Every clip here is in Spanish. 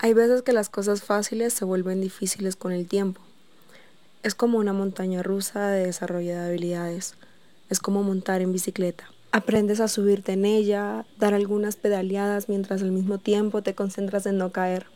Hay veces que las cosas fáciles se vuelven difíciles con el tiempo. Es como una montaña rusa de desarrollo de habilidades. Es como montar en bicicleta. Aprendes a subirte en ella, dar algunas pedaleadas mientras al mismo tiempo te concentras en no caer.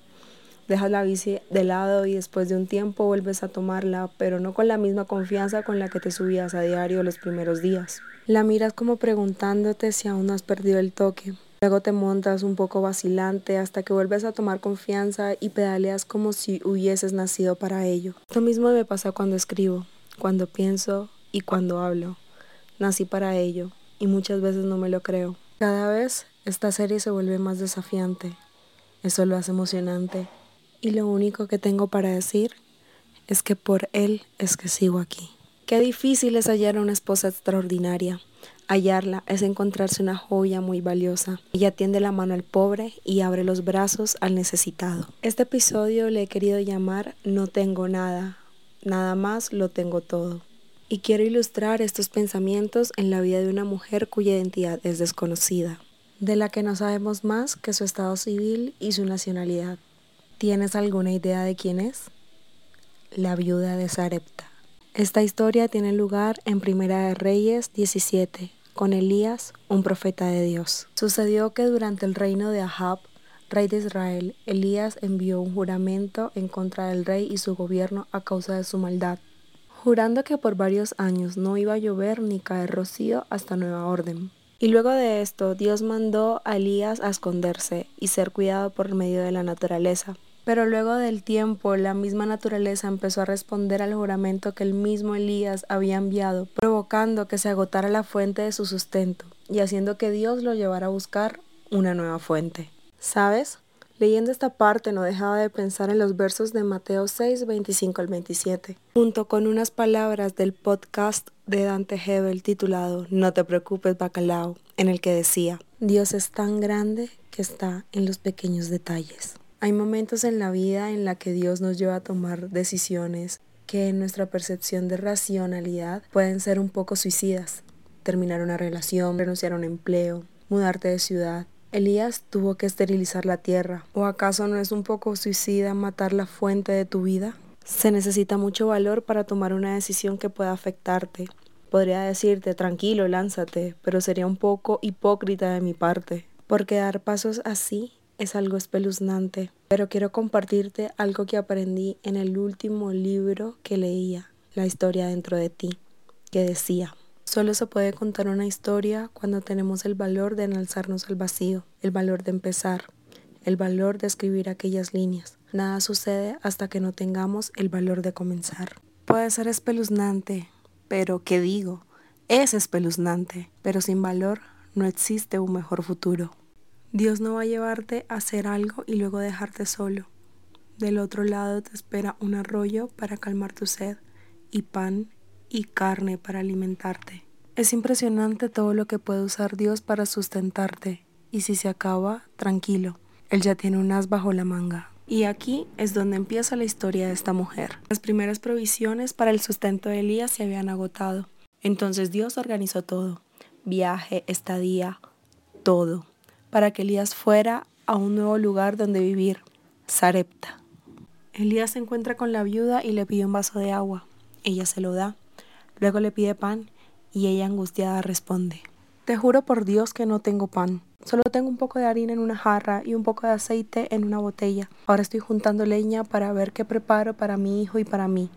Dejas la bici de lado y después de un tiempo vuelves a tomarla, pero no con la misma confianza con la que te subías a diario los primeros días. La miras como preguntándote si aún has perdido el toque. Luego te montas un poco vacilante hasta que vuelves a tomar confianza y pedaleas como si hubieses nacido para ello. Lo mismo me pasa cuando escribo, cuando pienso y cuando hablo. Nací para ello y muchas veces no me lo creo. Cada vez esta serie se vuelve más desafiante. Eso lo hace emocionante. Y lo único que tengo para decir es que por él es que sigo aquí. Qué difícil es hallar una esposa extraordinaria. Hallarla es encontrarse una joya muy valiosa. Ella tiende la mano al pobre y abre los brazos al necesitado. Este episodio le he querido llamar No tengo nada, nada más lo tengo todo y quiero ilustrar estos pensamientos en la vida de una mujer cuya identidad es desconocida, de la que no sabemos más que su estado civil y su nacionalidad. ¿Tienes alguna idea de quién es? La viuda de Sarepta. Esta historia tiene lugar en Primera de Reyes 17, con Elías, un profeta de Dios. Sucedió que durante el reino de Ahab, rey de Israel, Elías envió un juramento en contra del rey y su gobierno a causa de su maldad jurando que por varios años no iba a llover ni caer rocío hasta nueva orden. Y luego de esto, Dios mandó a Elías a esconderse y ser cuidado por medio de la naturaleza. Pero luego del tiempo, la misma naturaleza empezó a responder al juramento que el mismo Elías había enviado, que se agotara la fuente de su sustento y haciendo que Dios lo llevara a buscar una nueva fuente. ¿Sabes? Leyendo esta parte no dejaba de pensar en los versos de Mateo 6, 25 al 27, junto con unas palabras del podcast de Dante Hebel titulado No te preocupes, bacalao, en el que decía, Dios es tan grande que está en los pequeños detalles. Hay momentos en la vida en la que Dios nos lleva a tomar decisiones que en nuestra percepción de racionalidad pueden ser un poco suicidas. Terminar una relación, renunciar a un empleo, mudarte de ciudad, Elías tuvo que esterilizar la tierra. ¿O acaso no es un poco suicida matar la fuente de tu vida? Se necesita mucho valor para tomar una decisión que pueda afectarte. Podría decirte, tranquilo, lánzate, pero sería un poco hipócrita de mi parte, porque dar pasos así es algo espeluznante. Pero quiero compartirte algo que aprendí en el último libro que leía, La historia dentro de ti, que decía, Solo se puede contar una historia cuando tenemos el valor de enalzarnos al vacío, el valor de empezar, el valor de escribir aquellas líneas. Nada sucede hasta que no tengamos el valor de comenzar. Puede ser espeluznante, pero ¿qué digo? Es espeluznante, pero sin valor no existe un mejor futuro. Dios no va a llevarte a hacer algo y luego dejarte solo. Del otro lado te espera un arroyo para calmar tu sed y pan y carne para alimentarte. Es impresionante todo lo que puede usar Dios para sustentarte, y si se acaba, tranquilo, Él ya tiene un as bajo la manga. Y aquí es donde empieza la historia de esta mujer. Las primeras provisiones para el sustento de Elías se habían agotado. Entonces Dios organizó todo, viaje, estadía, todo, para que Elías fuera a un nuevo lugar donde vivir, Sarepta. Elías se encuentra con la viuda y le pide un vaso de agua. Ella se lo da. Luego le pide pan y ella angustiada responde, Te juro por Dios que no tengo pan. Solo tengo un poco de harina en una jarra y un poco de aceite en una botella. Ahora estoy juntando leña para ver qué preparo para mi hijo y para mí.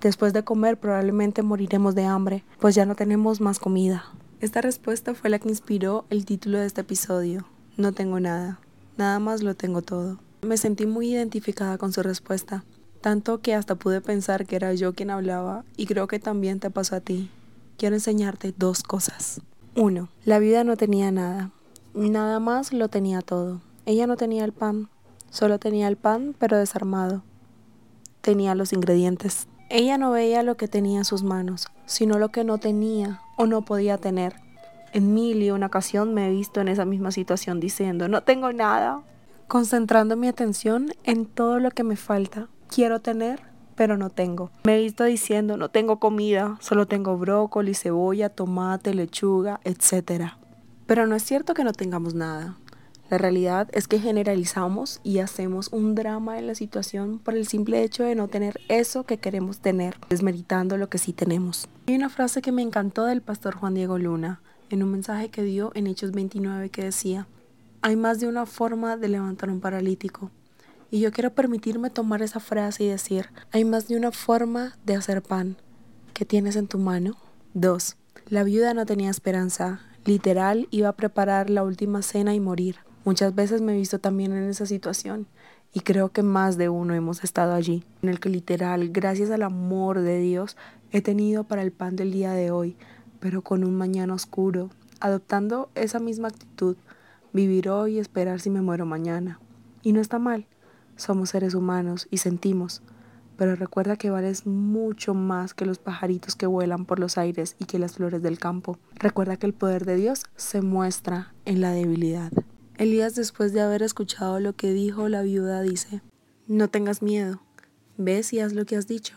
Después de comer probablemente moriremos de hambre, pues ya no tenemos más comida. Esta respuesta fue la que inspiró el título de este episodio. No tengo nada. Nada más lo tengo todo. Me sentí muy identificada con su respuesta tanto que hasta pude pensar que era yo quien hablaba y creo que también te pasó a ti. Quiero enseñarte dos cosas. Uno, la vida no tenía nada, nada más lo tenía todo. Ella no tenía el pan, solo tenía el pan pero desarmado. Tenía los ingredientes. Ella no veía lo que tenía en sus manos, sino lo que no tenía o no podía tener. En mil y una ocasión me he visto en esa misma situación diciendo, no tengo nada, concentrando mi atención en todo lo que me falta quiero tener, pero no tengo. Me he visto diciendo, no tengo comida, solo tengo brócoli, cebolla, tomate, lechuga, etc. Pero no es cierto que no tengamos nada. La realidad es que generalizamos y hacemos un drama en la situación por el simple hecho de no tener eso que queremos tener, desmeritando lo que sí tenemos. Hay una frase que me encantó del pastor Juan Diego Luna en un mensaje que dio en Hechos 29 que decía, hay más de una forma de levantar un paralítico. Y yo quiero permitirme tomar esa frase y decir, hay más de una forma de hacer pan. ¿Qué tienes en tu mano? 2. La viuda no tenía esperanza. Literal, iba a preparar la última cena y morir. Muchas veces me he visto también en esa situación y creo que más de uno hemos estado allí, en el que literal, gracias al amor de Dios, he tenido para el pan del día de hoy, pero con un mañana oscuro, adoptando esa misma actitud, vivir hoy y esperar si me muero mañana. Y no está mal, somos seres humanos y sentimos, pero recuerda que vales mucho más que los pajaritos que vuelan por los aires y que las flores del campo. Recuerda que el poder de Dios se muestra en la debilidad. Elías, después de haber escuchado lo que dijo la viuda, dice, No tengas miedo, ves y haz lo que has dicho.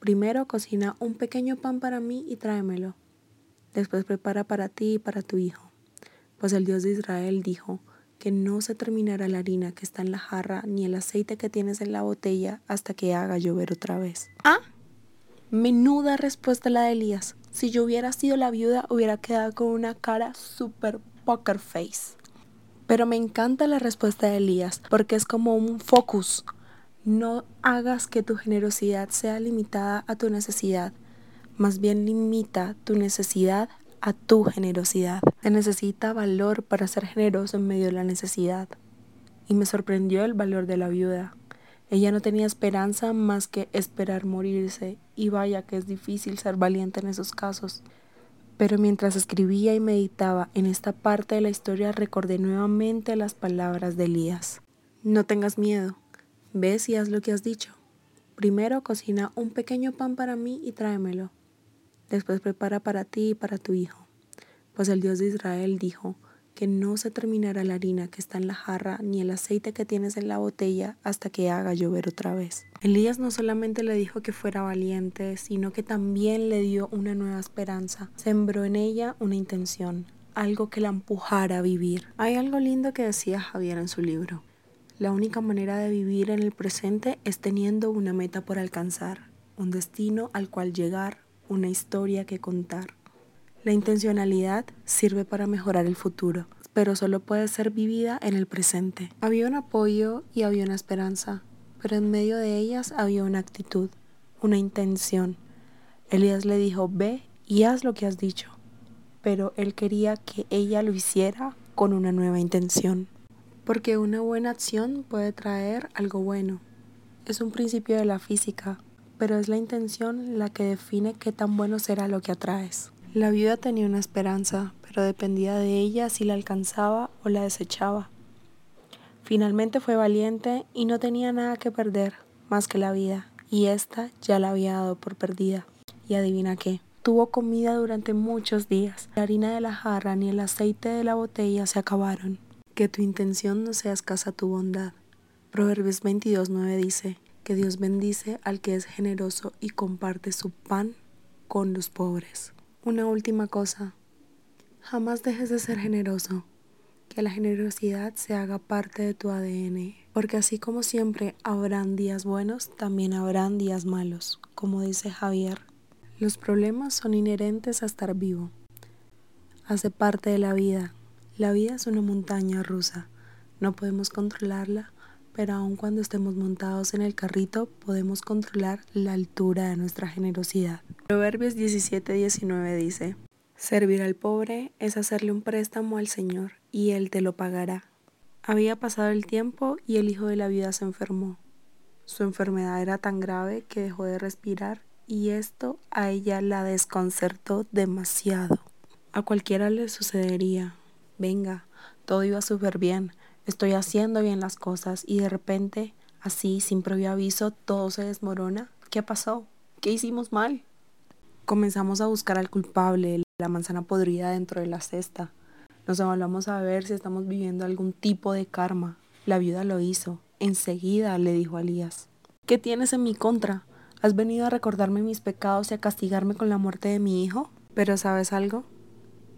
Primero cocina un pequeño pan para mí y tráemelo. Después prepara para ti y para tu hijo. Pues el Dios de Israel dijo que no se terminará la harina que está en la jarra ni el aceite que tienes en la botella hasta que haga llover otra vez. Ah, menuda respuesta la de Elías. Si yo hubiera sido la viuda, hubiera quedado con una cara super poker face. Pero me encanta la respuesta de Elías porque es como un focus. No hagas que tu generosidad sea limitada a tu necesidad, más bien limita tu necesidad a tu generosidad. Se necesita valor para ser generoso en medio de la necesidad. Y me sorprendió el valor de la viuda. Ella no tenía esperanza más que esperar morirse, y vaya que es difícil ser valiente en esos casos. Pero mientras escribía y meditaba en esta parte de la historia recordé nuevamente las palabras de Elías. No tengas miedo, ves y haz lo que has dicho. Primero cocina un pequeño pan para mí y tráemelo. Después prepara para ti y para tu hijo. Pues el Dios de Israel dijo, que no se terminará la harina que está en la jarra ni el aceite que tienes en la botella hasta que haga llover otra vez. Elías no solamente le dijo que fuera valiente, sino que también le dio una nueva esperanza. Sembró en ella una intención, algo que la empujara a vivir. Hay algo lindo que decía Javier en su libro. La única manera de vivir en el presente es teniendo una meta por alcanzar, un destino al cual llegar, una historia que contar. La intencionalidad sirve para mejorar el futuro, pero solo puede ser vivida en el presente. Había un apoyo y había una esperanza, pero en medio de ellas había una actitud, una intención. Elías le dijo, ve y haz lo que has dicho, pero él quería que ella lo hiciera con una nueva intención, porque una buena acción puede traer algo bueno. Es un principio de la física, pero es la intención la que define qué tan bueno será lo que atraes. La viuda tenía una esperanza, pero dependía de ella si la alcanzaba o la desechaba. Finalmente fue valiente y no tenía nada que perder más que la vida, y ésta ya la había dado por perdida. Y adivina qué, tuvo comida durante muchos días. La harina de la jarra ni el aceite de la botella se acabaron. Que tu intención no sea escasa tu bondad. Proverbios 22.9 dice que Dios bendice al que es generoso y comparte su pan con los pobres. Una última cosa, jamás dejes de ser generoso, que la generosidad se haga parte de tu ADN, porque así como siempre habrán días buenos, también habrán días malos, como dice Javier. Los problemas son inherentes a estar vivo, hace parte de la vida. La vida es una montaña rusa, no podemos controlarla, pero aun cuando estemos montados en el carrito podemos controlar la altura de nuestra generosidad. Proverbios 17:19 dice, Servir al pobre es hacerle un préstamo al Señor, y Él te lo pagará. Había pasado el tiempo y el hijo de la vida se enfermó. Su enfermedad era tan grave que dejó de respirar y esto a ella la desconcertó demasiado. A cualquiera le sucedería. Venga, todo iba súper bien, estoy haciendo bien las cosas y de repente, así, sin previo aviso, todo se desmorona. ¿Qué pasó? ¿Qué hicimos mal? Comenzamos a buscar al culpable, la manzana podrida dentro de la cesta. Nos evaluamos a ver si estamos viviendo algún tipo de karma. La viuda lo hizo. Enseguida le dijo a Elías, ¿qué tienes en mi contra? ¿Has venido a recordarme mis pecados y a castigarme con la muerte de mi hijo? Pero ¿sabes algo?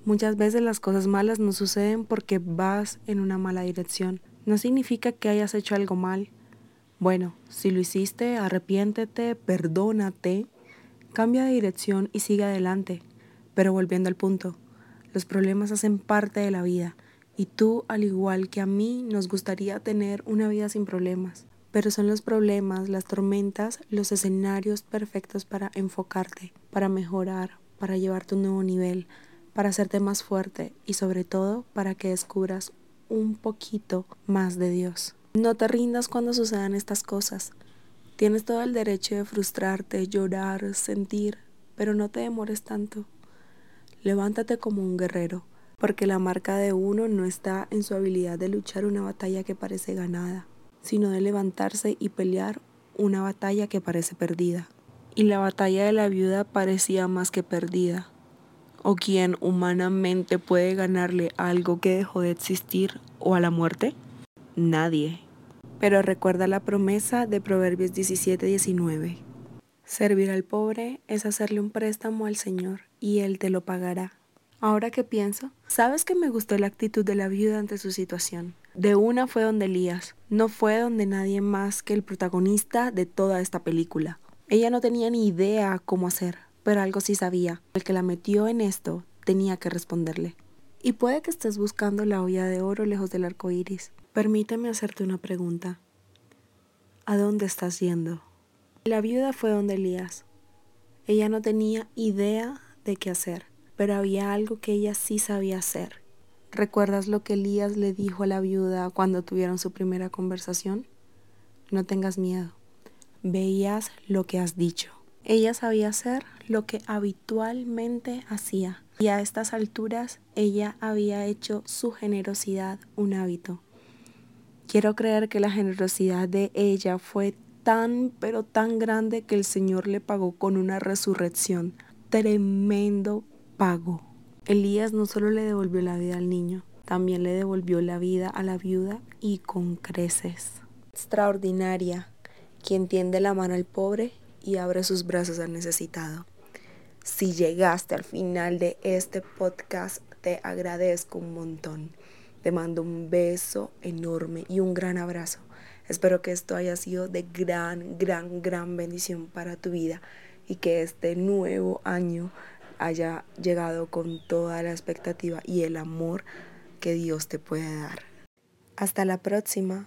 Muchas veces las cosas malas no suceden porque vas en una mala dirección. No significa que hayas hecho algo mal. Bueno, si lo hiciste, arrepiéntete, perdónate, cambia de dirección y sigue adelante. Pero volviendo al punto, los problemas hacen parte de la vida y tú, al igual que a mí, nos gustaría tener una vida sin problemas. Pero son los problemas, las tormentas, los escenarios perfectos para enfocarte, para mejorar, para llevarte a un nuevo nivel, para hacerte más fuerte y sobre todo para que descubras un poquito más de Dios. No te rindas cuando sucedan estas cosas. Tienes todo el derecho de frustrarte, llorar, sentir, pero no te demores tanto. Levántate como un guerrero, porque la marca de uno no está en su habilidad de luchar una batalla que parece ganada, sino de levantarse y pelear una batalla que parece perdida. Y la batalla de la viuda parecía más que perdida o quien humanamente puede ganarle algo que dejó de existir o a la muerte? Nadie. Pero recuerda la promesa de Proverbios 17:19. Servir al pobre es hacerle un préstamo al Señor y Él te lo pagará. Ahora que pienso, ¿sabes que me gustó la actitud de la viuda ante su situación? De una fue donde Elías, no fue donde nadie más que el protagonista de toda esta película. Ella no tenía ni idea cómo hacer, pero algo sí sabía. El que la metió en esto tenía que responderle. Y puede que estés buscando la olla de oro lejos del arco iris. Permíteme hacerte una pregunta. ¿A dónde estás yendo? La viuda fue donde Elías. Ella no tenía idea de qué hacer, pero había algo que ella sí sabía hacer. ¿Recuerdas lo que Elías le dijo a la viuda cuando tuvieron su primera conversación? No tengas miedo. Veías lo que has dicho. Ella sabía hacer lo que habitualmente hacía y a estas alturas ella había hecho su generosidad un hábito. Quiero creer que la generosidad de ella fue tan pero tan grande que el Señor le pagó con una resurrección. Tremendo pago. Elías no solo le devolvió la vida al niño, también le devolvió la vida a la viuda y con creces. Extraordinaria, quien tiende la mano al pobre y abre sus brazos al necesitado. Si llegaste al final de este podcast, te agradezco un montón. Te mando un beso enorme y un gran abrazo. Espero que esto haya sido de gran, gran, gran bendición para tu vida y que este nuevo año haya llegado con toda la expectativa y el amor que Dios te puede dar. Hasta la próxima.